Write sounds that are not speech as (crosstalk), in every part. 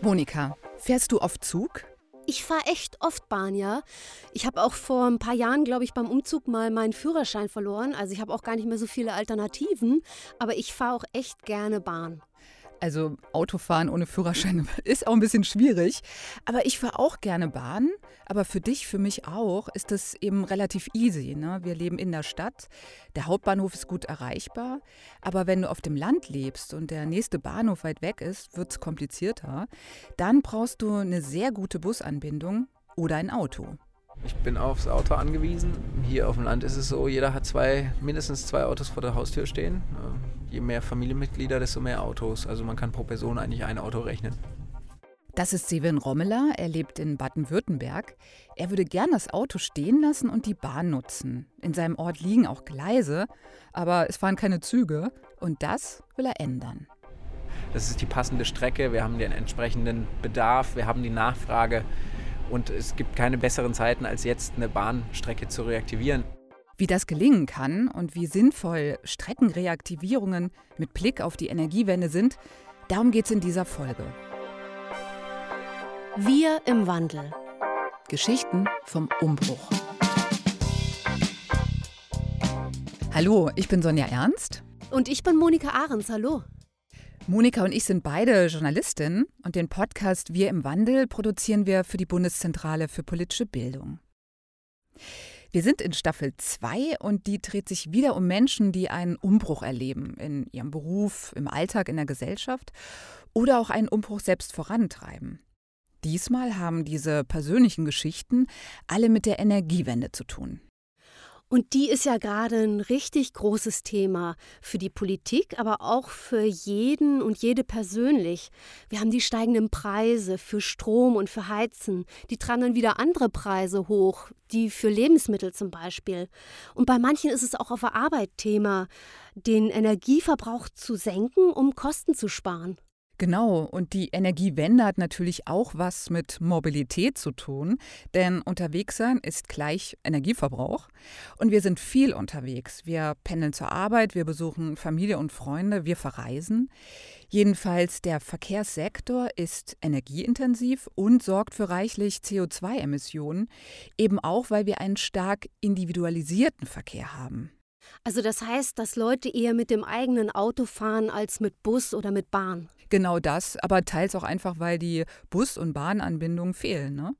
Monika, fährst du oft Zug? Ich fahre echt oft Bahn, ja. Ich habe auch vor ein paar Jahren, glaube ich, beim Umzug mal meinen Führerschein verloren. Also ich habe auch gar nicht mehr so viele Alternativen. Aber ich fahre auch echt gerne Bahn. Also Autofahren ohne Führerschein (laughs) ist auch ein bisschen schwierig. Aber ich fahre auch gerne Bahn. Aber für dich, für mich auch, ist das eben relativ easy. Ne? Wir leben in der Stadt. Der Hauptbahnhof ist gut erreichbar. Aber wenn du auf dem Land lebst und der nächste Bahnhof weit weg ist, wird es komplizierter. Dann brauchst du eine sehr gute Busanbindung oder ein Auto. Ich bin aufs Auto angewiesen. Hier auf dem Land ist es so, jeder hat zwei, mindestens zwei Autos vor der Haustür stehen. Je mehr Familienmitglieder, desto mehr Autos. Also man kann pro Person eigentlich ein Auto rechnen. Das ist Seven Rommeler. Er lebt in Baden-Württemberg. Er würde gern das Auto stehen lassen und die Bahn nutzen. In seinem Ort liegen auch Gleise, aber es fahren keine Züge. Und das will er ändern. Das ist die passende Strecke. Wir haben den entsprechenden Bedarf. Wir haben die Nachfrage. Und es gibt keine besseren Zeiten, als jetzt eine Bahnstrecke zu reaktivieren. Wie das gelingen kann und wie sinnvoll Streckenreaktivierungen mit Blick auf die Energiewende sind, darum geht es in dieser Folge. Wir im Wandel. Geschichten vom Umbruch. Hallo, ich bin Sonja Ernst. Und ich bin Monika Ahrens. Hallo. Monika und ich sind beide Journalistinnen und den Podcast Wir im Wandel produzieren wir für die Bundeszentrale für politische Bildung. Wir sind in Staffel 2 und die dreht sich wieder um Menschen, die einen Umbruch erleben in ihrem Beruf, im Alltag, in der Gesellschaft oder auch einen Umbruch selbst vorantreiben. Diesmal haben diese persönlichen Geschichten alle mit der Energiewende zu tun. Und die ist ja gerade ein richtig großes Thema für die Politik, aber auch für jeden und jede persönlich. Wir haben die steigenden Preise für Strom und für Heizen. Die tragen dann wieder andere Preise hoch, die für Lebensmittel zum Beispiel. Und bei manchen ist es auch auf der Arbeit Thema, den Energieverbrauch zu senken, um Kosten zu sparen. Genau, und die Energiewende hat natürlich auch was mit Mobilität zu tun, denn unterwegs sein ist gleich Energieverbrauch. Und wir sind viel unterwegs. Wir pendeln zur Arbeit, wir besuchen Familie und Freunde, wir verreisen. Jedenfalls der Verkehrssektor ist energieintensiv und sorgt für reichlich CO2-Emissionen, eben auch weil wir einen stark individualisierten Verkehr haben. Also das heißt, dass Leute eher mit dem eigenen Auto fahren als mit Bus oder mit Bahn. Genau das, aber teils auch einfach, weil die Bus- und Bahnanbindungen fehlen. Ne?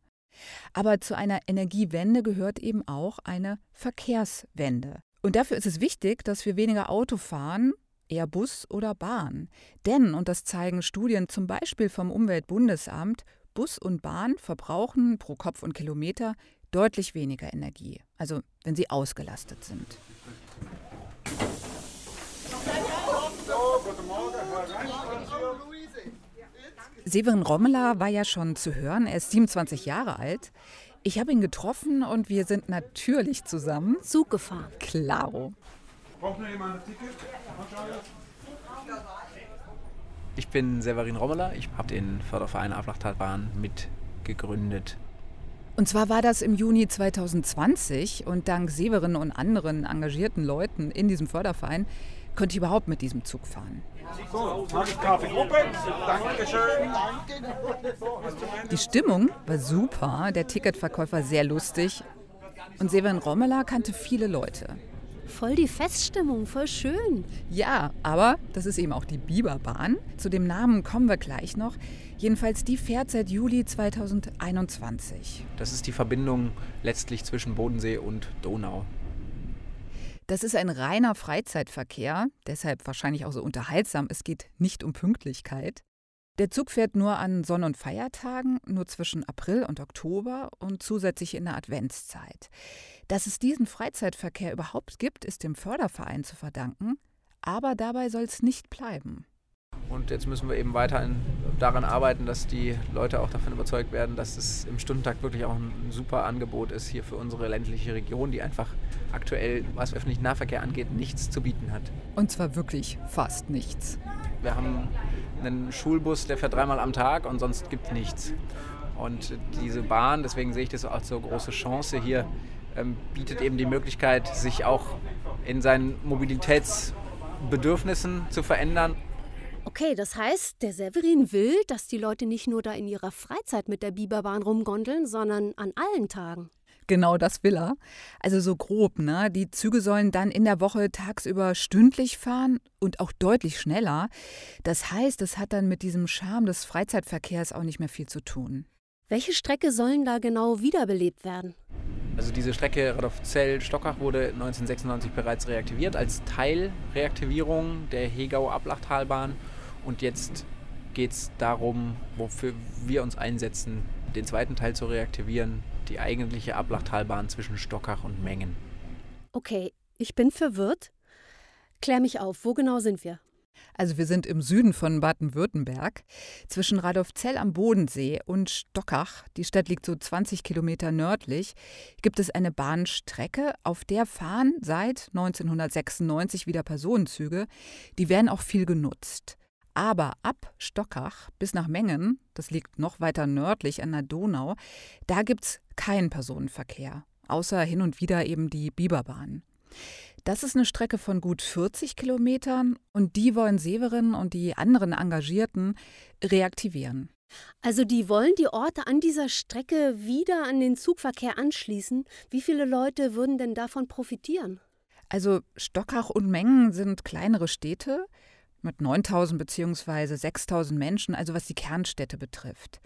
Aber zu einer Energiewende gehört eben auch eine Verkehrswende. Und dafür ist es wichtig, dass wir weniger Auto fahren, eher Bus oder Bahn. Denn, und das zeigen Studien zum Beispiel vom Umweltbundesamt, Bus und Bahn verbrauchen pro Kopf und Kilometer deutlich weniger Energie, also wenn sie ausgelastet sind. Severin Rommeler war ja schon zu hören. Er ist 27 Jahre alt. Ich habe ihn getroffen und wir sind natürlich zusammen Zug gefahren. Klaro. Braucht noch jemand ein Ticket? Ich bin Severin Rommeler. Ich habe den Förderverein Aflachtalbahn mitgegründet. Und zwar war das im Juni 2020 und dank Severin und anderen engagierten Leuten in diesem Förderverein konnte ich überhaupt mit diesem Zug fahren. Die Stimmung war super, der Ticketverkäufer sehr lustig und Severin Rommeler kannte viele Leute. Voll die Feststimmung, voll schön. Ja, aber das ist eben auch die Biberbahn. Zu dem Namen kommen wir gleich noch. Jedenfalls die fährt seit Juli 2021. Das ist die Verbindung letztlich zwischen Bodensee und Donau. Das ist ein reiner Freizeitverkehr, deshalb wahrscheinlich auch so unterhaltsam. Es geht nicht um Pünktlichkeit. Der Zug fährt nur an Sonn- und Feiertagen, nur zwischen April und Oktober und zusätzlich in der Adventszeit. Dass es diesen Freizeitverkehr überhaupt gibt, ist dem Förderverein zu verdanken, aber dabei soll es nicht bleiben. Und jetzt müssen wir eben weiter daran arbeiten, dass die Leute auch davon überzeugt werden, dass es im Stundentakt wirklich auch ein super Angebot ist hier für unsere ländliche Region, die einfach aktuell, was öffentlichen Nahverkehr angeht, nichts zu bieten hat. Und zwar wirklich fast nichts. Wir haben einen Schulbus, der fährt dreimal am Tag und sonst gibt es nichts. Und diese Bahn, deswegen sehe ich das als so große Chance hier, ähm, bietet eben die Möglichkeit, sich auch in seinen Mobilitätsbedürfnissen zu verändern. Okay, das heißt, der Severin will, dass die Leute nicht nur da in ihrer Freizeit mit der Biberbahn rumgondeln, sondern an allen Tagen. Genau das will er. Also so grob, ne? Die Züge sollen dann in der Woche tagsüber stündlich fahren und auch deutlich schneller. Das heißt, es hat dann mit diesem Charme des Freizeitverkehrs auch nicht mehr viel zu tun. Welche Strecke sollen da genau wiederbelebt werden? Also diese Strecke Radolfzell-Stockach wurde 1996 bereits reaktiviert als Teilreaktivierung der Hegau-Ablachtalbahn. Und jetzt geht es darum, wofür wir uns einsetzen, den zweiten Teil zu reaktivieren, die eigentliche Ablachtalbahn zwischen Stockach und Mengen. Okay, ich bin verwirrt. Klär mich auf, wo genau sind wir? Also wir sind im Süden von Baden-Württemberg, zwischen Radolfzell am Bodensee und Stockach, die Stadt liegt so 20 Kilometer nördlich, gibt es eine Bahnstrecke, auf der fahren seit 1996 wieder Personenzüge. Die werden auch viel genutzt. Aber ab Stockach bis nach Mengen, das liegt noch weiter nördlich an der Donau, da gibt es keinen Personenverkehr, außer hin und wieder eben die Biberbahn. Das ist eine Strecke von gut 40 Kilometern und die wollen Severin und die anderen Engagierten reaktivieren. Also die wollen die Orte an dieser Strecke wieder an den Zugverkehr anschließen. Wie viele Leute würden denn davon profitieren? Also Stockach und Mengen sind kleinere Städte mit 9000 bzw. 6000 Menschen, also was die Kernstädte betrifft.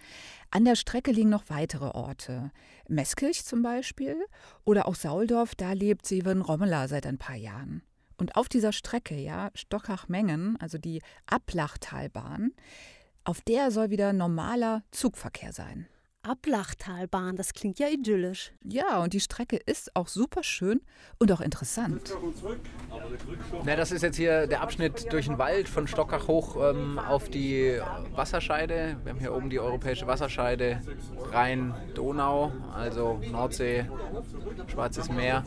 An der Strecke liegen noch weitere Orte. Meßkirch zum Beispiel oder auch Sauldorf, da lebt Seven Rommeler seit ein paar Jahren. Und auf dieser Strecke, ja, Stockach-Mengen, also die Ablachtalbahn, auf der soll wieder normaler Zugverkehr sein. Ablachtalbahn, das klingt ja idyllisch. Ja, und die Strecke ist auch super schön und auch interessant. Na, das ist jetzt hier der Abschnitt durch den Wald von Stockach hoch ähm, auf die Wasserscheide. Wir haben hier oben die europäische Wasserscheide Rhein-Donau, also Nordsee, Schwarzes Meer.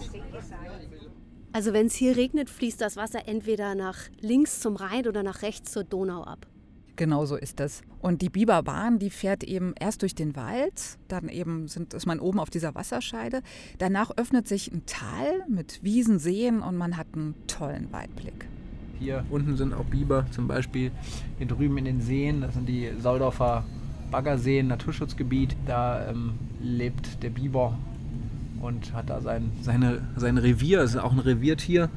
Also wenn es hier regnet, fließt das Wasser entweder nach links zum Rhein oder nach rechts zur Donau ab. Genau so ist das. Und die Biberbahn, die fährt eben erst durch den Wald, dann eben sind, ist man oben auf dieser Wasserscheide. Danach öffnet sich ein Tal mit Wiesen, Seen und man hat einen tollen Weitblick. Hier unten sind auch Biber, zum Beispiel hier drüben in den Seen, das sind die Soldorfer Baggerseen, Naturschutzgebiet. Da ähm, lebt der Biber und hat da sein, seine, sein Revier, das ist auch ein Reviertier.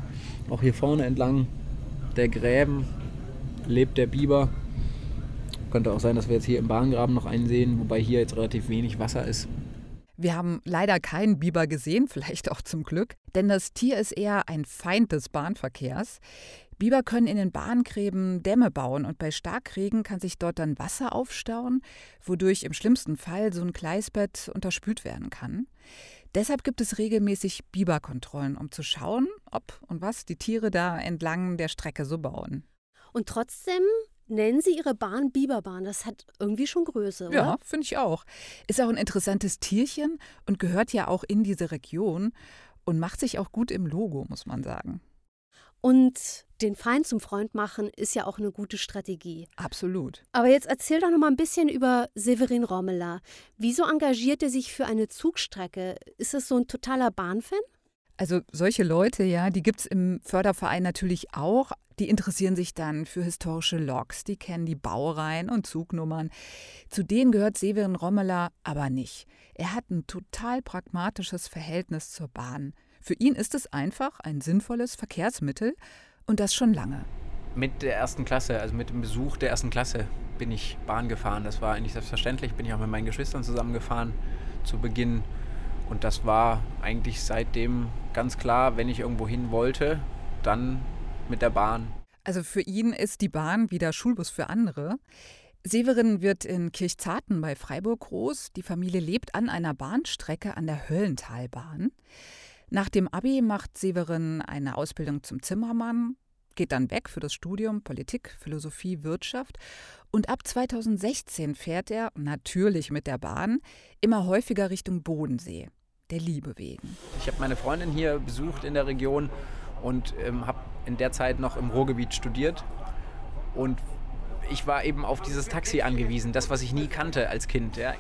Auch hier vorne entlang der Gräben lebt der Biber könnte auch sein, dass wir jetzt hier im Bahngraben noch einen sehen, wobei hier jetzt relativ wenig Wasser ist. Wir haben leider keinen Biber gesehen, vielleicht auch zum Glück, denn das Tier ist eher ein Feind des Bahnverkehrs. Biber können in den Bahngräben Dämme bauen und bei Starkregen kann sich dort dann Wasser aufstauen, wodurch im schlimmsten Fall so ein Gleisbett unterspült werden kann. Deshalb gibt es regelmäßig Biberkontrollen, um zu schauen, ob und was die Tiere da entlang der Strecke so bauen. Und trotzdem Nennen Sie Ihre Bahn Biberbahn. Das hat irgendwie schon Größe, oder? Ja, finde ich auch. Ist auch ein interessantes Tierchen und gehört ja auch in diese Region und macht sich auch gut im Logo, muss man sagen. Und den Feind zum Freund machen ist ja auch eine gute Strategie. Absolut. Aber jetzt erzähl doch noch mal ein bisschen über Severin Rommeler. Wieso engagiert er sich für eine Zugstrecke? Ist es so ein totaler Bahnfan? Also solche Leute, ja, die gibt es im Förderverein natürlich auch. Die interessieren sich dann für historische Loks, die kennen die Baureihen und Zugnummern. Zu denen gehört Severin Rommeler aber nicht. Er hat ein total pragmatisches Verhältnis zur Bahn. Für ihn ist es einfach ein sinnvolles Verkehrsmittel und das schon lange. Mit der ersten Klasse, also mit dem Besuch der ersten Klasse, bin ich Bahn gefahren. Das war eigentlich selbstverständlich. Bin ich auch mit meinen Geschwistern zusammengefahren zu Beginn. Und das war eigentlich seitdem ganz klar, wenn ich irgendwo hin wollte, dann mit der Bahn. Also für ihn ist die Bahn wie der Schulbus für andere. Severin wird in Kirchzarten bei Freiburg groß. Die Familie lebt an einer Bahnstrecke an der Höllentalbahn. Nach dem Abi macht Severin eine Ausbildung zum Zimmermann, geht dann weg für das Studium Politik, Philosophie, Wirtschaft und ab 2016 fährt er, natürlich mit der Bahn, immer häufiger Richtung Bodensee der Liebe wegen. Ich habe meine Freundin hier besucht in der Region und ähm, habe in der Zeit noch im Ruhrgebiet studiert. Und ich war eben auf dieses Taxi angewiesen, das, was ich nie kannte als Kind. Ja.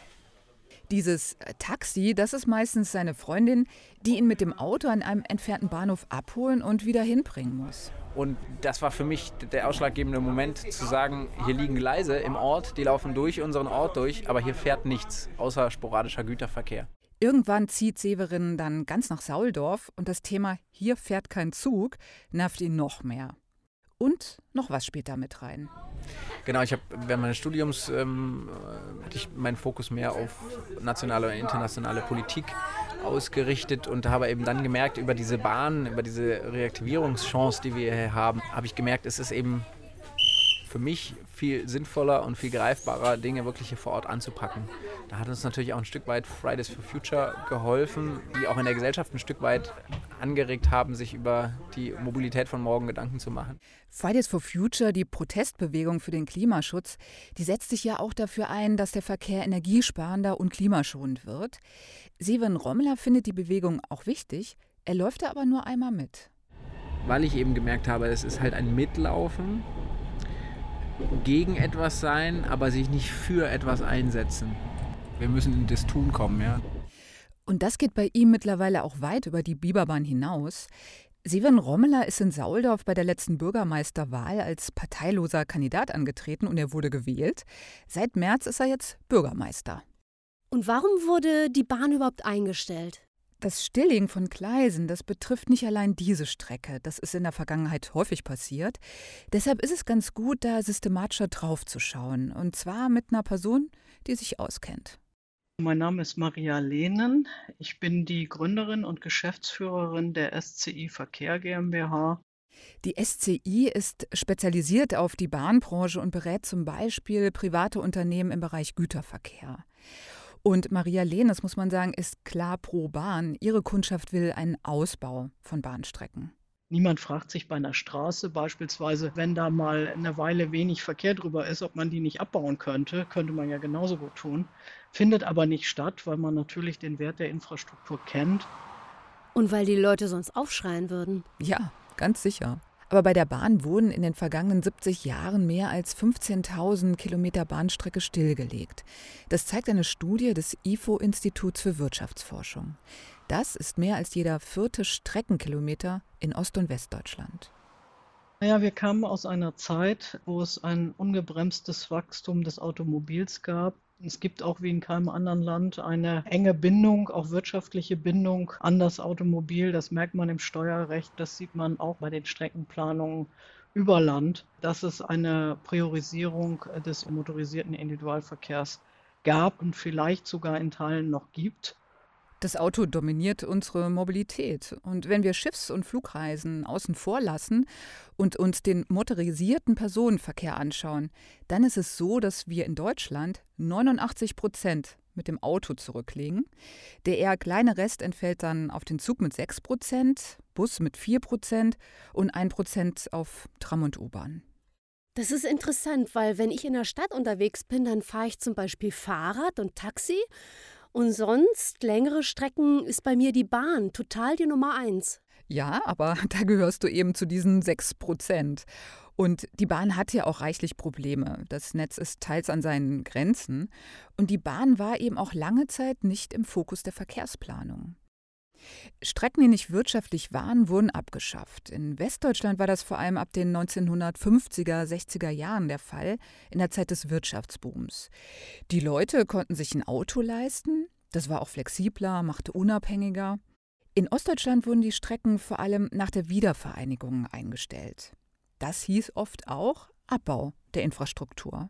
Dieses äh, Taxi, das ist meistens seine Freundin, die ihn mit dem Auto an einem entfernten Bahnhof abholen und wieder hinbringen muss. Und das war für mich der ausschlaggebende Moment zu sagen, hier liegen Gleise im Ort, die laufen durch unseren Ort durch, aber hier fährt nichts außer sporadischer Güterverkehr. Irgendwann zieht Severin dann ganz nach Sauldorf und das Thema hier fährt kein Zug nervt ihn noch mehr. Und noch was später mit rein. Genau, ich habe während meines Studiums ähm, meinen Fokus mehr auf nationale und internationale Politik ausgerichtet und habe eben dann gemerkt, über diese Bahn, über diese Reaktivierungschance, die wir hier haben, habe ich gemerkt, es ist eben für mich viel sinnvoller und viel greifbarer, Dinge wirklich hier vor Ort anzupacken. Da hat uns natürlich auch ein Stück weit Fridays for Future geholfen, die auch in der Gesellschaft ein Stück weit angeregt haben, sich über die Mobilität von morgen Gedanken zu machen. Fridays for Future, die Protestbewegung für den Klimaschutz, die setzt sich ja auch dafür ein, dass der Verkehr energiesparender und klimaschonend wird. Seven Rommler findet die Bewegung auch wichtig, er läuft da aber nur einmal mit. Weil ich eben gemerkt habe, es ist halt ein Mitlaufen gegen etwas sein, aber sich nicht für etwas einsetzen. Wir müssen in das Tun kommen, ja. Und das geht bei ihm mittlerweile auch weit über die Biberbahn hinaus. Seven Rommeler ist in Sauldorf bei der letzten Bürgermeisterwahl als parteiloser Kandidat angetreten und er wurde gewählt. Seit März ist er jetzt Bürgermeister. Und warum wurde die Bahn überhaupt eingestellt? Das Stilllegen von Gleisen, das betrifft nicht allein diese Strecke. Das ist in der Vergangenheit häufig passiert. Deshalb ist es ganz gut, da systematischer draufzuschauen. Und zwar mit einer Person, die sich auskennt. Mein Name ist Maria Lehnen. Ich bin die Gründerin und Geschäftsführerin der SCI Verkehr GmbH. Die SCI ist spezialisiert auf die Bahnbranche und berät zum Beispiel private Unternehmen im Bereich Güterverkehr. Und Maria Lehn, das muss man sagen, ist klar pro Bahn. Ihre Kundschaft will einen Ausbau von Bahnstrecken. Niemand fragt sich bei einer Straße beispielsweise, wenn da mal eine Weile wenig Verkehr drüber ist, ob man die nicht abbauen könnte. Könnte man ja genauso gut tun. Findet aber nicht statt, weil man natürlich den Wert der Infrastruktur kennt. Und weil die Leute sonst aufschreien würden. Ja, ganz sicher. Aber bei der Bahn wurden in den vergangenen 70 Jahren mehr als 15.000 Kilometer Bahnstrecke stillgelegt. Das zeigt eine Studie des IFO-Instituts für Wirtschaftsforschung. Das ist mehr als jeder vierte Streckenkilometer in Ost- und Westdeutschland. Naja, wir kamen aus einer Zeit, wo es ein ungebremstes Wachstum des Automobils gab. Es gibt auch wie in keinem anderen Land eine enge Bindung, auch wirtschaftliche Bindung an das Automobil. Das merkt man im Steuerrecht, das sieht man auch bei den Streckenplanungen über Land, dass es eine Priorisierung des motorisierten Individualverkehrs gab und vielleicht sogar in Teilen noch gibt. Das Auto dominiert unsere Mobilität. Und wenn wir Schiffs- und Flugreisen außen vor lassen und uns den motorisierten Personenverkehr anschauen, dann ist es so, dass wir in Deutschland 89 Prozent mit dem Auto zurücklegen. Der eher kleine Rest entfällt dann auf den Zug mit 6 Prozent, Bus mit 4 Prozent und 1 Prozent auf Tram und U-Bahn. Das ist interessant, weil wenn ich in der Stadt unterwegs bin, dann fahre ich zum Beispiel Fahrrad und Taxi und sonst längere Strecken ist bei mir die Bahn total die Nummer eins. Ja, aber (laughs) da gehörst du eben zu diesen sechs Prozent. Und die Bahn hat ja auch reichlich Probleme. Das Netz ist teils an seinen Grenzen. Und die Bahn war eben auch lange Zeit nicht im Fokus der Verkehrsplanung. Strecken, die nicht wirtschaftlich waren, wurden abgeschafft. In Westdeutschland war das vor allem ab den 1950er, 60er Jahren der Fall, in der Zeit des Wirtschaftsbooms. Die Leute konnten sich ein Auto leisten, das war auch flexibler, machte unabhängiger. In Ostdeutschland wurden die Strecken vor allem nach der Wiedervereinigung eingestellt. Das hieß oft auch Abbau der Infrastruktur.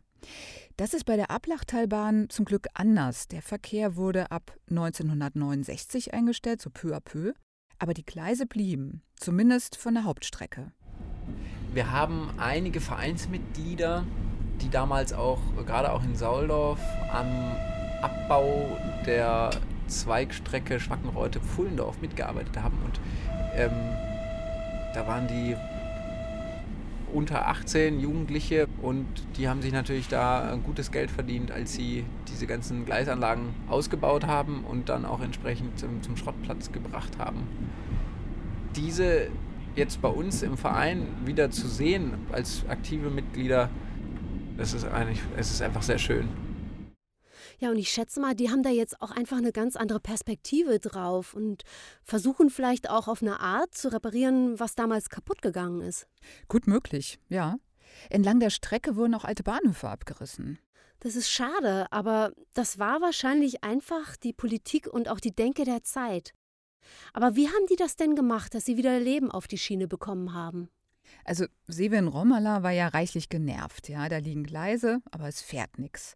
Das ist bei der Ablachtalbahn zum Glück anders. Der Verkehr wurde ab 1969 eingestellt, so peu à peu. Aber die Gleise blieben, zumindest von der Hauptstrecke. Wir haben einige Vereinsmitglieder, die damals auch, gerade auch in Sauldorf, am Abbau der Zweigstrecke Schwackenreute-Pfullendorf mitgearbeitet haben. Und ähm, da waren die unter 18 Jugendliche und die haben sich natürlich da gutes Geld verdient, als sie diese ganzen Gleisanlagen ausgebaut haben und dann auch entsprechend zum, zum Schrottplatz gebracht haben. Diese jetzt bei uns im Verein wieder zu sehen als aktive Mitglieder, das ist eigentlich, es ist einfach sehr schön. Ja, und ich schätze mal, die haben da jetzt auch einfach eine ganz andere Perspektive drauf und versuchen vielleicht auch auf eine Art zu reparieren, was damals kaputt gegangen ist. Gut möglich, ja. Entlang der Strecke wurden auch alte Bahnhöfe abgerissen. Das ist schade, aber das war wahrscheinlich einfach die Politik und auch die Denke der Zeit. Aber wie haben die das denn gemacht, dass sie wieder Leben auf die Schiene bekommen haben? Also Sevin Romala war ja reichlich genervt. Ja, da liegen Gleise, aber es fährt nichts.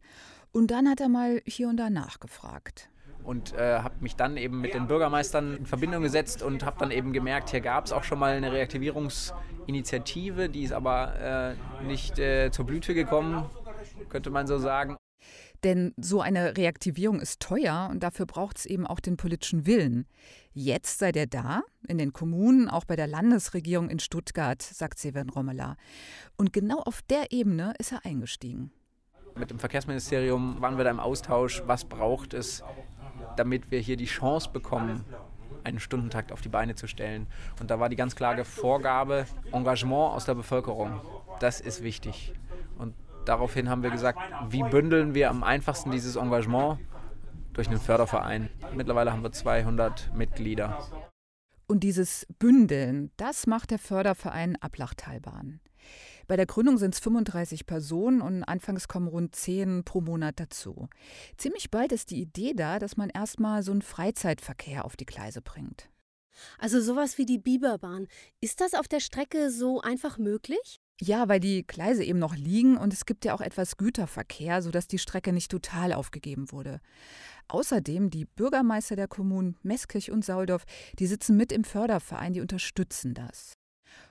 Und dann hat er mal hier und da nachgefragt und äh, habe mich dann eben mit den Bürgermeistern in Verbindung gesetzt und habe dann eben gemerkt, hier gab es auch schon mal eine Reaktivierungsinitiative, die ist aber äh, nicht äh, zur Blüte gekommen, könnte man so sagen. Denn so eine Reaktivierung ist teuer und dafür braucht es eben auch den politischen Willen. Jetzt sei der da, in den Kommunen, auch bei der Landesregierung in Stuttgart, sagt Severin Rommela. Und genau auf der Ebene ist er eingestiegen. Mit dem Verkehrsministerium waren wir da im Austausch, was braucht es, damit wir hier die Chance bekommen, einen Stundentakt auf die Beine zu stellen. Und da war die ganz klare Vorgabe, Engagement aus der Bevölkerung. Das ist wichtig. Und daraufhin haben wir gesagt, wie bündeln wir am einfachsten dieses Engagement durch einen Förderverein. Mittlerweile haben wir 200 Mitglieder. Und dieses Bündeln, das macht der Förderverein Ablachtalbahn. Bei der Gründung sind es 35 Personen und anfangs kommen rund 10 pro Monat dazu. Ziemlich bald ist die Idee da, dass man erstmal so einen Freizeitverkehr auf die Gleise bringt. Also sowas wie die Biberbahn. Ist das auf der Strecke so einfach möglich? Ja, weil die Gleise eben noch liegen und es gibt ja auch etwas Güterverkehr, sodass die Strecke nicht total aufgegeben wurde. Außerdem die Bürgermeister der Kommunen Meßkirch und Sauldorf, die sitzen mit im Förderverein, die unterstützen das.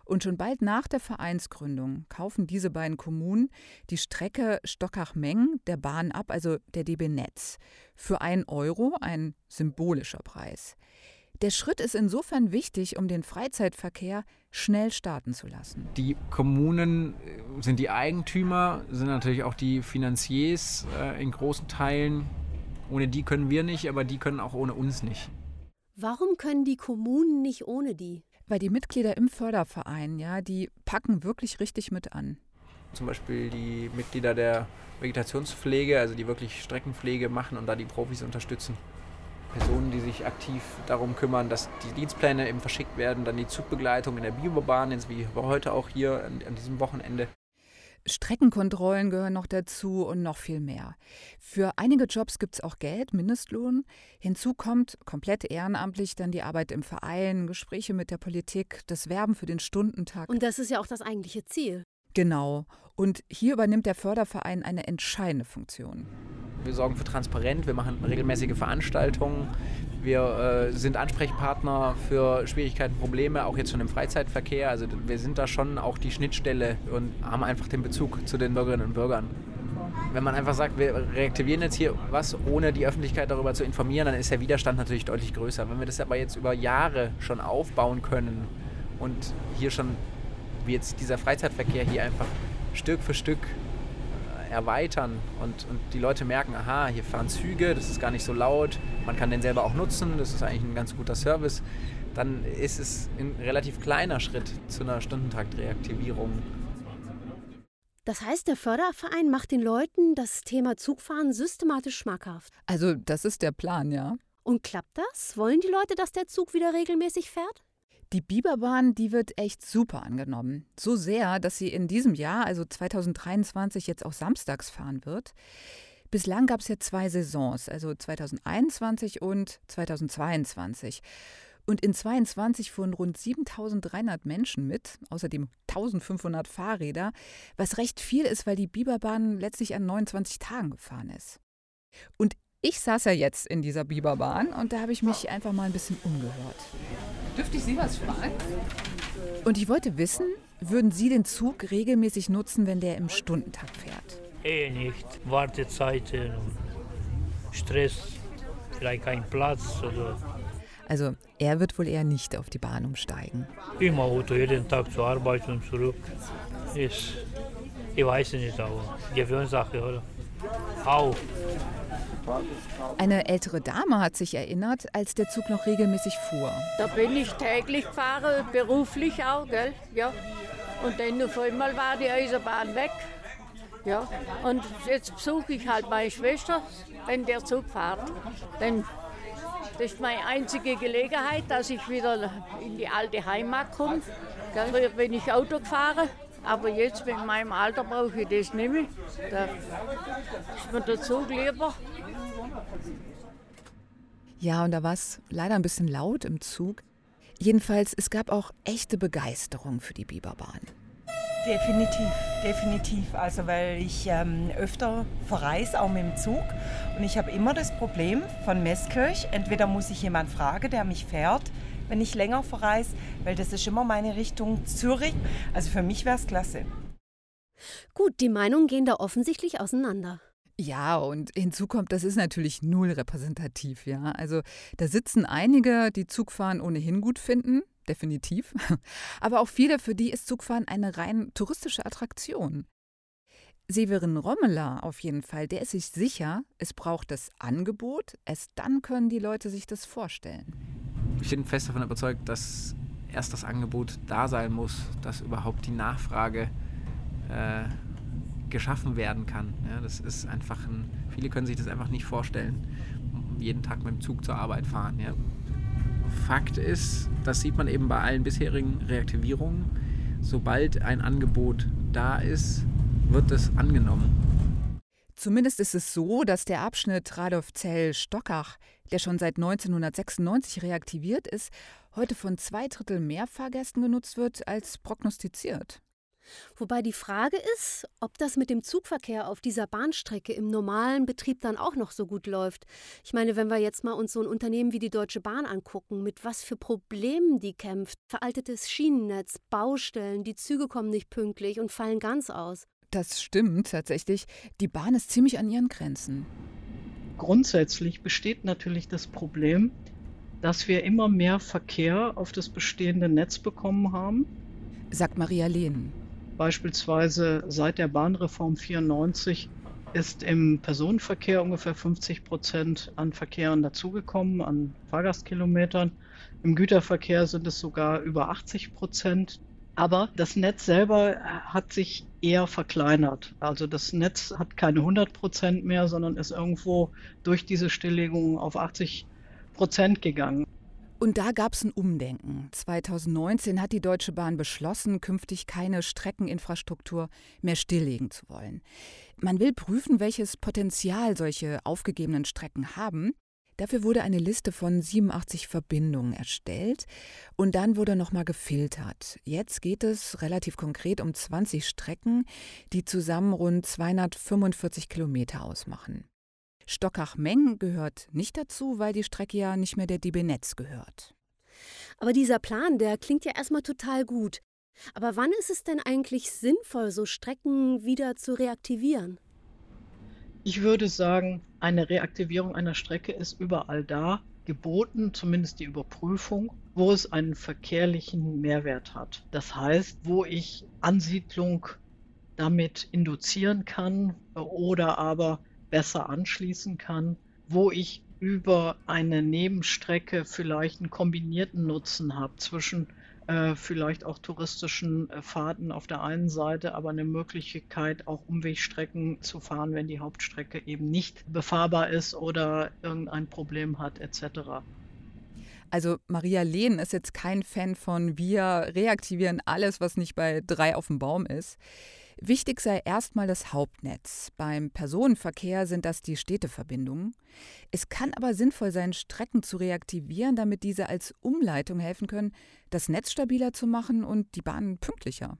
Und schon bald nach der Vereinsgründung kaufen diese beiden Kommunen die Strecke Stockach-Meng der Bahn ab, also der DB Netz, für einen Euro, ein symbolischer Preis. Der Schritt ist insofern wichtig, um den Freizeitverkehr schnell starten zu lassen. Die Kommunen äh, sind die Eigentümer, sind natürlich auch die Finanziers äh, in großen Teilen. Ohne die können wir nicht, aber die können auch ohne uns nicht. Warum können die Kommunen nicht ohne die? Weil die Mitglieder im Förderverein, ja, die packen wirklich richtig mit an. Zum Beispiel die Mitglieder der Vegetationspflege, also die wirklich Streckenpflege machen und da die Profis unterstützen. Personen, die sich aktiv darum kümmern, dass die Dienstpläne eben verschickt werden, dann die Zugbegleitung in der Biobahn, wie heute auch hier an diesem Wochenende. Streckenkontrollen gehören noch dazu und noch viel mehr. Für einige Jobs gibt es auch Geld, Mindestlohn. Hinzu kommt komplett ehrenamtlich dann die Arbeit im Verein, Gespräche mit der Politik, das Werben für den Stundentag. Und das ist ja auch das eigentliche Ziel. Genau. Und hier übernimmt der Förderverein eine entscheidende Funktion. Wir sorgen für Transparenz, wir machen regelmäßige Veranstaltungen, wir äh, sind Ansprechpartner für Schwierigkeiten, Probleme, auch jetzt schon im Freizeitverkehr. Also wir sind da schon auch die Schnittstelle und haben einfach den Bezug zu den Bürgerinnen und Bürgern. Wenn man einfach sagt, wir reaktivieren jetzt hier was, ohne die Öffentlichkeit darüber zu informieren, dann ist der Widerstand natürlich deutlich größer. Wenn wir das aber jetzt über Jahre schon aufbauen können und hier schon wie jetzt dieser Freizeitverkehr hier einfach Stück für Stück äh, erweitern und, und die Leute merken, aha, hier fahren Züge, das ist gar nicht so laut, man kann den selber auch nutzen, das ist eigentlich ein ganz guter Service, dann ist es ein relativ kleiner Schritt zu einer Stundentaktreaktivierung. Das heißt, der Förderverein macht den Leuten das Thema Zugfahren systematisch schmackhaft. Also, das ist der Plan, ja. Und klappt das? Wollen die Leute, dass der Zug wieder regelmäßig fährt? Die Biberbahn, die wird echt super angenommen. So sehr, dass sie in diesem Jahr, also 2023, jetzt auch samstags fahren wird. Bislang gab es ja zwei Saisons, also 2021 und 2022. Und in 22 fuhren rund 7300 Menschen mit, außerdem 1500 Fahrräder, was recht viel ist, weil die Biberbahn letztlich an 29 Tagen gefahren ist. Und ich saß ja jetzt in dieser Biberbahn und da habe ich mich einfach mal ein bisschen umgehört. Dürfte ich Sie was fragen? Und ich wollte wissen, würden Sie den Zug regelmäßig nutzen, wenn der im Stundentakt fährt? Eh nicht. Wartezeiten, Stress, vielleicht kein Platz oder. Also er wird wohl eher nicht auf die Bahn umsteigen. Immer Auto, jeden Tag zur Arbeit und zurück. Ist, ich weiß nicht, aber Gewöhnsache, oder? Auch. Eine ältere Dame hat sich erinnert, als der Zug noch regelmäßig fuhr. Da bin ich täglich gefahren, beruflich auch, gell? Ja. Und dann auf einmal war die Eisenbahn weg. Ja, und jetzt besuche ich halt meine Schwester, wenn der Zug fährt. Denn das ist meine einzige Gelegenheit, dass ich wieder in die alte Heimat komme. Früher bin ich Auto gefahren, aber jetzt mit meinem Alter brauche ich das nicht mehr. Da ist mir der Zug lieber. Ja, und da war es leider ein bisschen laut im Zug. Jedenfalls, es gab auch echte Begeisterung für die Biberbahn. Definitiv, definitiv. Also weil ich ähm, öfter verreise, auch mit dem Zug. Und ich habe immer das Problem von Meßkirch, entweder muss ich jemand fragen, der mich fährt, wenn ich länger verreise, weil das ist immer meine Richtung Zürich. Also für mich wäre es klasse. Gut, die Meinungen gehen da offensichtlich auseinander. Ja, und hinzu kommt, das ist natürlich null repräsentativ, ja. Also da sitzen einige, die Zugfahren ohnehin gut finden, definitiv. (laughs) Aber auch viele, für die ist Zugfahren eine rein touristische Attraktion. Severin Rommeler auf jeden Fall, der ist sich sicher, es braucht das Angebot, erst dann können die Leute sich das vorstellen. Ich bin fest davon überzeugt, dass erst das Angebot da sein muss, dass überhaupt die Nachfrage äh, geschaffen werden kann. Ja, das ist einfach ein, viele können sich das einfach nicht vorstellen, jeden Tag mit dem Zug zur Arbeit fahren. Ja. Fakt ist, das sieht man eben bei allen bisherigen Reaktivierungen, sobald ein Angebot da ist, wird es angenommen. Zumindest ist es so, dass der Abschnitt Radolf-Zell-Stockach, der schon seit 1996 reaktiviert ist, heute von zwei Drittel mehr Fahrgästen genutzt wird als prognostiziert. Wobei die Frage ist, ob das mit dem Zugverkehr auf dieser Bahnstrecke im normalen Betrieb dann auch noch so gut läuft. Ich meine, wenn wir jetzt mal uns so ein Unternehmen wie die Deutsche Bahn angucken, mit was für Problemen die kämpft. Veraltetes Schienennetz, Baustellen, die Züge kommen nicht pünktlich und fallen ganz aus. Das stimmt tatsächlich. Die Bahn ist ziemlich an ihren Grenzen. Grundsätzlich besteht natürlich das Problem, dass wir immer mehr Verkehr auf das bestehende Netz bekommen haben. Sagt Maria Lehn. Beispielsweise seit der Bahnreform 94 ist im Personenverkehr ungefähr 50 Prozent an Verkehren dazugekommen, an Fahrgastkilometern. Im Güterverkehr sind es sogar über 80 Prozent. Aber das Netz selber hat sich eher verkleinert. Also das Netz hat keine 100 Prozent mehr, sondern ist irgendwo durch diese Stilllegung auf 80 Prozent gegangen. Und da gab es ein Umdenken. 2019 hat die Deutsche Bahn beschlossen, künftig keine Streckeninfrastruktur mehr stilllegen zu wollen. Man will prüfen, welches Potenzial solche aufgegebenen Strecken haben. Dafür wurde eine Liste von 87 Verbindungen erstellt und dann wurde nochmal gefiltert. Jetzt geht es relativ konkret um 20 Strecken, die zusammen rund 245 Kilometer ausmachen. Stockach-Meng gehört nicht dazu, weil die Strecke ja nicht mehr der DB Netz gehört. Aber dieser Plan, der klingt ja erstmal total gut. Aber wann ist es denn eigentlich sinnvoll, so Strecken wieder zu reaktivieren? Ich würde sagen, eine Reaktivierung einer Strecke ist überall da, geboten, zumindest die Überprüfung, wo es einen verkehrlichen Mehrwert hat. Das heißt, wo ich Ansiedlung damit induzieren kann oder aber besser anschließen kann, wo ich über eine Nebenstrecke vielleicht einen kombinierten Nutzen habe zwischen äh, vielleicht auch touristischen äh, Fahrten auf der einen Seite, aber eine Möglichkeit auch Umwegstrecken zu fahren, wenn die Hauptstrecke eben nicht befahrbar ist oder irgendein Problem hat etc. Also Maria Lehn ist jetzt kein Fan von wir reaktivieren alles, was nicht bei drei auf dem Baum ist. Wichtig sei erstmal das Hauptnetz. Beim Personenverkehr sind das die Städteverbindungen. Es kann aber sinnvoll sein, Strecken zu reaktivieren, damit diese als Umleitung helfen können, das Netz stabiler zu machen und die Bahnen pünktlicher.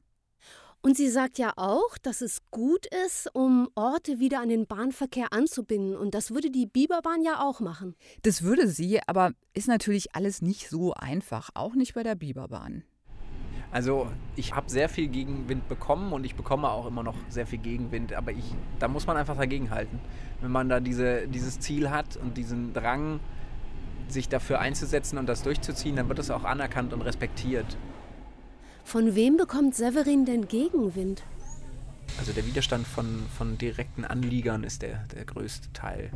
Und sie sagt ja auch, dass es gut ist, um Orte wieder an den Bahnverkehr anzubinden. Und das würde die Biberbahn ja auch machen. Das würde sie, aber ist natürlich alles nicht so einfach, auch nicht bei der Biberbahn. Also ich habe sehr viel Gegenwind bekommen und ich bekomme auch immer noch sehr viel Gegenwind, aber ich, da muss man einfach dagegen halten. Wenn man da diese, dieses Ziel hat und diesen Drang, sich dafür einzusetzen und das durchzuziehen, dann wird es auch anerkannt und respektiert. Von wem bekommt Severin denn Gegenwind? Also der Widerstand von, von direkten Anliegern ist der, der größte Teil.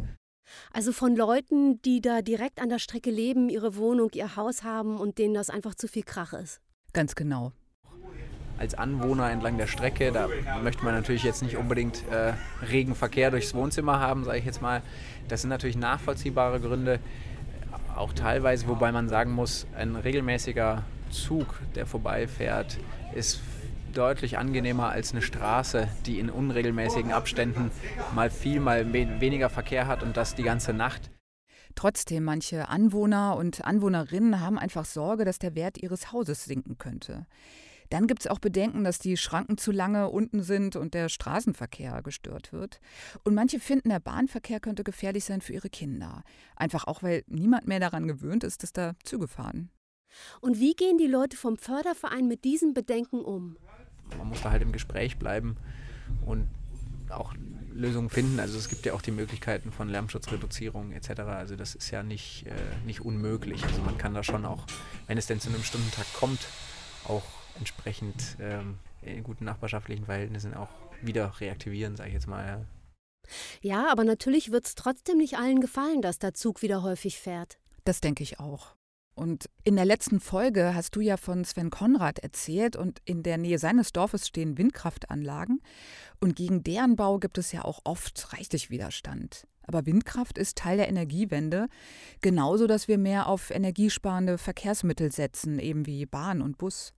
Also von Leuten, die da direkt an der Strecke leben, ihre Wohnung, ihr Haus haben und denen das einfach zu viel Krach ist. Ganz genau. als Anwohner entlang der Strecke. Da möchte man natürlich jetzt nicht unbedingt äh, regen Verkehr durchs Wohnzimmer haben, sage ich jetzt mal. Das sind natürlich nachvollziehbare Gründe, auch teilweise, wobei man sagen muss, ein regelmäßiger Zug, der vorbeifährt, ist deutlich angenehmer als eine Straße, die in unregelmäßigen Abständen mal viel, mal weniger Verkehr hat und das die ganze Nacht. Trotzdem, manche Anwohner und Anwohnerinnen haben einfach Sorge, dass der Wert ihres Hauses sinken könnte. Dann gibt es auch Bedenken, dass die Schranken zu lange unten sind und der Straßenverkehr gestört wird. Und manche finden, der Bahnverkehr könnte gefährlich sein für ihre Kinder. Einfach auch, weil niemand mehr daran gewöhnt ist, dass da Züge fahren. Und wie gehen die Leute vom Förderverein mit diesen Bedenken um? Man muss da halt im Gespräch bleiben und auch Lösungen finden. Also es gibt ja auch die Möglichkeiten von Lärmschutzreduzierung etc. Also das ist ja nicht, äh, nicht unmöglich. Also man kann da schon auch, wenn es denn zu einem Stundentag kommt, auch entsprechend ähm, in guten nachbarschaftlichen Verhältnissen auch wieder reaktivieren, sage ich jetzt mal. Ja. Ja, aber natürlich wird es trotzdem nicht allen gefallen, dass der Zug wieder häufig fährt. Das denke ich auch. Und in der letzten Folge hast du ja von Sven Konrad erzählt und in der Nähe seines Dorfes stehen Windkraftanlagen und gegen deren Bau gibt es ja auch oft reichlich Widerstand. Aber Windkraft ist Teil der Energiewende, genauso dass wir mehr auf energiesparende Verkehrsmittel setzen, eben wie Bahn und Bus.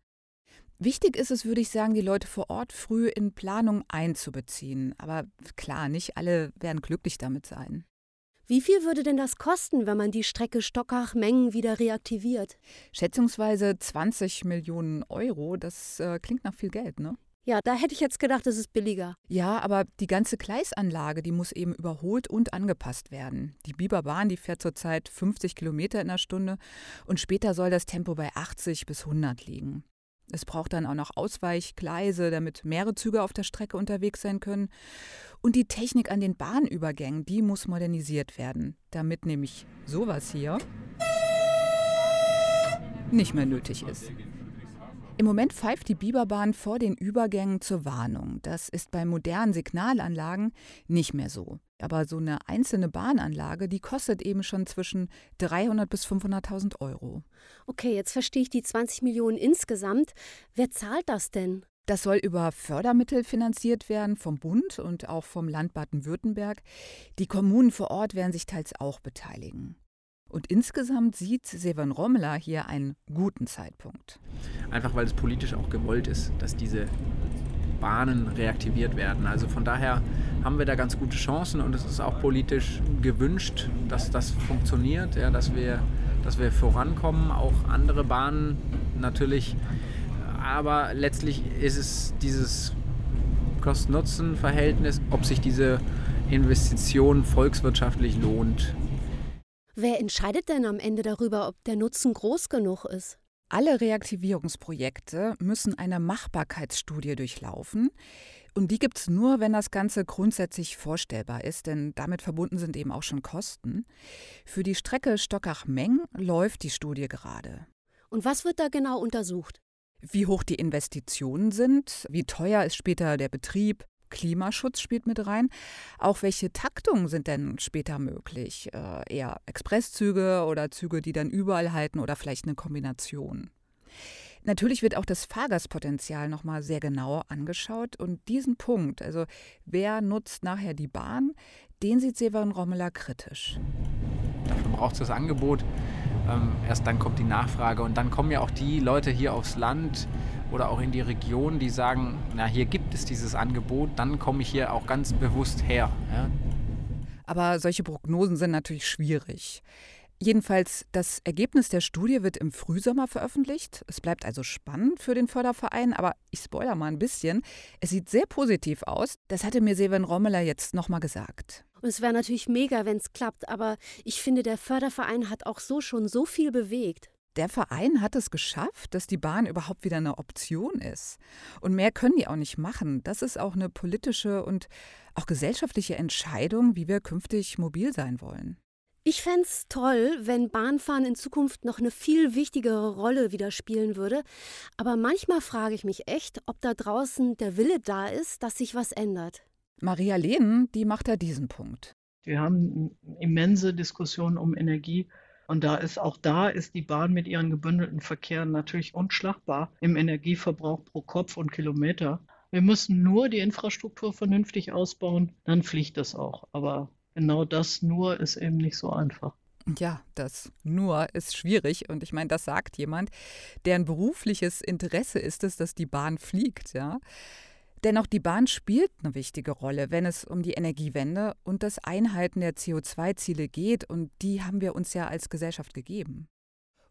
Wichtig ist es, würde ich sagen, die Leute vor Ort früh in Planung einzubeziehen. Aber klar, nicht alle werden glücklich damit sein. Wie viel würde denn das kosten, wenn man die Strecke Stockach-Mengen wieder reaktiviert? Schätzungsweise 20 Millionen Euro. Das äh, klingt nach viel Geld, ne? Ja, da hätte ich jetzt gedacht, es ist billiger. Ja, aber die ganze Gleisanlage, die muss eben überholt und angepasst werden. Die Biberbahn, die fährt zurzeit 50 Kilometer in der Stunde und später soll das Tempo bei 80 bis 100 liegen. Es braucht dann auch noch Ausweichgleise, damit mehrere Züge auf der Strecke unterwegs sein können. Und die Technik an den Bahnübergängen, die muss modernisiert werden, damit nämlich sowas hier nicht mehr nötig ist. Im Moment pfeift die Biberbahn vor den Übergängen zur Warnung. Das ist bei modernen Signalanlagen nicht mehr so. Aber so eine einzelne Bahnanlage, die kostet eben schon zwischen 300 bis 500.000 Euro. Okay, jetzt verstehe ich die 20 Millionen insgesamt. Wer zahlt das denn? Das soll über Fördermittel finanziert werden vom Bund und auch vom Land Baden-Württemberg. Die Kommunen vor Ort werden sich teils auch beteiligen. Und insgesamt sieht Sevan Rommler hier einen guten Zeitpunkt. Einfach weil es politisch auch gewollt ist, dass diese Bahnen reaktiviert werden. Also von daher haben wir da ganz gute Chancen und es ist auch politisch gewünscht, dass das funktioniert, ja, dass, wir, dass wir vorankommen. Auch andere Bahnen natürlich. Aber letztlich ist es dieses Kosten-Nutzen-Verhältnis, ob sich diese Investition volkswirtschaftlich lohnt. Wer entscheidet denn am Ende darüber, ob der Nutzen groß genug ist? Alle Reaktivierungsprojekte müssen eine Machbarkeitsstudie durchlaufen. Und die gibt es nur, wenn das Ganze grundsätzlich vorstellbar ist, denn damit verbunden sind eben auch schon Kosten. Für die Strecke Stockach-Meng läuft die Studie gerade. Und was wird da genau untersucht? Wie hoch die Investitionen sind, wie teuer ist später der Betrieb, Klimaschutz spielt mit rein. Auch welche Taktungen sind denn später möglich? Äh, eher Expresszüge oder Züge, die dann überall halten oder vielleicht eine Kombination? Natürlich wird auch das Fahrgastpotenzial nochmal sehr genau angeschaut und diesen Punkt, also wer nutzt nachher die Bahn, den sieht Severin Rommeler kritisch. Dafür braucht es das Angebot. Ähm, erst dann kommt die Nachfrage und dann kommen ja auch die Leute hier aufs Land, oder auch in die Region, die sagen, na hier gibt es dieses Angebot, dann komme ich hier auch ganz bewusst her. Ja. Aber solche Prognosen sind natürlich schwierig. Jedenfalls, das Ergebnis der Studie wird im Frühsommer veröffentlicht. Es bleibt also spannend für den Förderverein, aber ich spoiler mal ein bisschen. Es sieht sehr positiv aus. Das hatte mir Seven Rommeler jetzt nochmal gesagt. Und es wäre natürlich mega, wenn es klappt, aber ich finde, der Förderverein hat auch so schon so viel bewegt. Der Verein hat es geschafft, dass die Bahn überhaupt wieder eine Option ist. Und mehr können die auch nicht machen. Das ist auch eine politische und auch gesellschaftliche Entscheidung, wie wir künftig mobil sein wollen. Ich fände es toll, wenn Bahnfahren in Zukunft noch eine viel wichtigere Rolle wieder spielen würde. Aber manchmal frage ich mich echt, ob da draußen der Wille da ist, dass sich was ändert. Maria Lehnen, die macht da diesen Punkt. Wir haben immense Diskussionen um Energie Und da ist auch da ist die Bahn mit ihren gebündelten Verkehren natürlich unschlagbar im Energieverbrauch pro Kopf und Kilometer. Wir müssen nur die Infrastruktur vernünftig ausbauen, dann fliegt das auch. Aber genau das nur ist eben nicht so einfach. Ja, das nur ist schwierig. Und ich meine, das sagt jemand, deren berufliches Interesse ist es, dass die Bahn fliegt, ja. Dennoch, die Bahn spielt eine wichtige Rolle, wenn es um die Energiewende und das Einhalten der CO2-Ziele geht. Und die haben wir uns ja als Gesellschaft gegeben.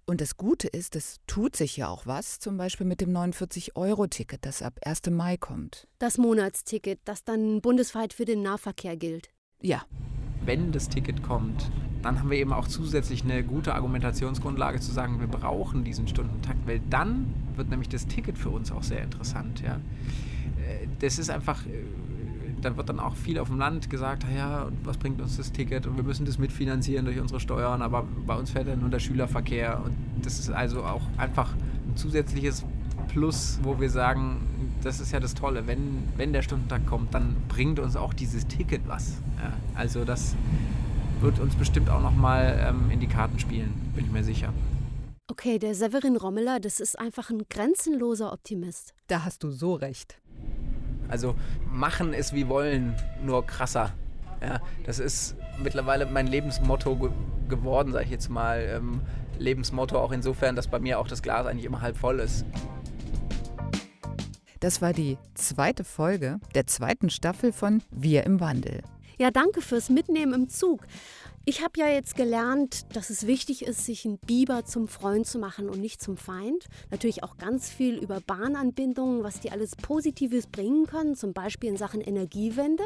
Und das Gute ist, es tut sich ja auch was, zum Beispiel mit dem 49-Euro-Ticket, das ab 1. Mai kommt. Das Monatsticket, das dann bundesweit für den Nahverkehr gilt. Ja. Wenn das Ticket kommt, dann haben wir eben auch zusätzlich eine gute Argumentationsgrundlage zu sagen, wir brauchen diesen Stundentakt, weil dann wird nämlich das Ticket für uns auch sehr interessant. Ja. Das ist einfach, äh, da wird dann auch viel auf dem Land gesagt, ja, und was bringt uns das Ticket und wir müssen das mitfinanzieren durch unsere Steuern, aber bei uns fährt ja nur der Schülerverkehr und das ist also auch einfach ein zusätzliches Plus, wo wir sagen, das ist ja das Tolle, wenn, wenn der Stundentag kommt, dann bringt uns auch dieses Ticket was. Ja, also das wird uns bestimmt auch nochmal ähm, in die Karten spielen, bin ich mir sicher. Okay, der Severin Rommeler, das ist einfach ein grenzenloser Optimist. Da hast du so recht. Also machen ist wie wollen, nur krasser. Ja, das ist mittlerweile mein Lebensmotto ge geworden, sage ich jetzt mal. Ähm, Lebensmotto auch insofern, dass bei mir auch das Glas eigentlich immer halb voll ist. Das war die zweite Folge der zweiten Staffel von Wir im Wandel. Ja, danke fürs Mitnehmen im Zug. Ich habe ja jetzt gelernt, dass es wichtig ist, sich einen Biber zum Freund zu machen und nicht zum Feind. Natürlich auch ganz viel über Bahnanbindungen, was die alles Positives bringen können, zum Beispiel in Sachen Energiewende.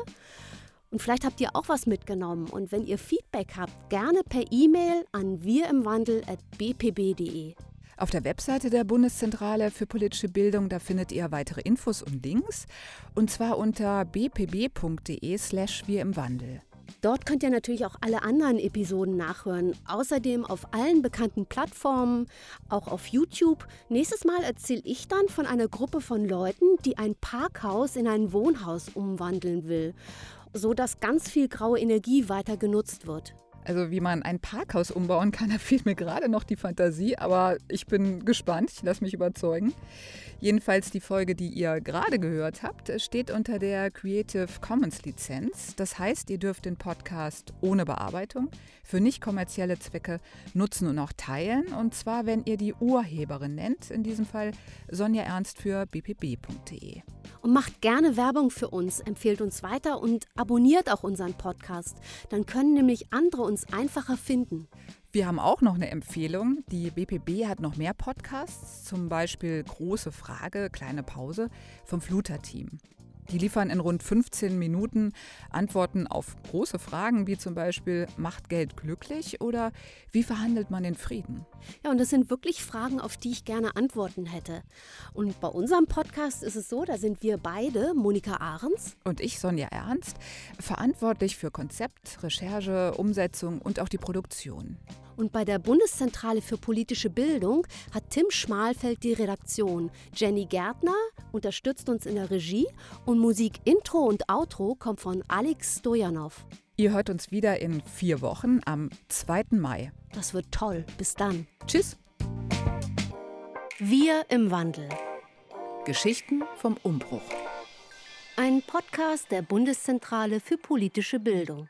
Und vielleicht habt ihr auch was mitgenommen. Und wenn ihr Feedback habt, gerne per E-Mail an wirimwandel.bpb.de. Auf der Webseite der Bundeszentrale für politische Bildung, da findet ihr weitere Infos und Links. Und zwar unter bpb.de slash wir im Wandel. Dort könnt ihr natürlich auch alle anderen Episoden nachhören. Außerdem auf allen bekannten Plattformen, auch auf YouTube. Nächstes Mal erzähle ich dann von einer Gruppe von Leuten, die ein Parkhaus in ein Wohnhaus umwandeln will, so dass ganz viel graue Energie weiter genutzt wird. Also wie man ein Parkhaus umbauen kann, (laughs) da fehlt mir gerade noch die Fantasie, aber ich bin gespannt, ich lasse mich überzeugen. Jedenfalls die Folge, die ihr gerade gehört habt, steht unter der Creative Commons Lizenz. Das heißt, ihr dürft den Podcast ohne Bearbeitung für nicht kommerzielle Zwecke nutzen und auch teilen. Und zwar, wenn ihr die Urheberin nennt, in diesem Fall Sonja Ernst für bpb.de. Und macht gerne Werbung für uns, empfehlt uns weiter und abonniert auch unseren Podcast. Dann können nämlich andere uns einfacher finden. Wir haben auch noch eine Empfehlung. Die BPB hat noch mehr Podcasts, zum Beispiel Große Frage, kleine Pause vom Fluter-Team. Die liefern in rund 15 Minuten Antworten auf große Fragen, wie zum Beispiel, macht Geld glücklich oder wie verhandelt man den Frieden? Ja, und das sind wirklich Fragen, auf die ich gerne Antworten hätte. Und bei unserem Podcast ist es so, da sind wir beide, Monika Ahrens und ich, Sonja Ernst, verantwortlich für Konzept, Recherche, Umsetzung und auch die Produktion. Und bei der Bundeszentrale für politische Bildung hat Tim Schmalfeld die Redaktion. Jenny Gärtner unterstützt uns in der Regie und Musik Intro und Outro kommt von Alex Stojanov. Ihr hört uns wieder in vier Wochen am 2. Mai. Das wird toll. Bis dann. Tschüss. Wir im Wandel. Geschichten vom Umbruch. Ein Podcast der Bundeszentrale für politische Bildung.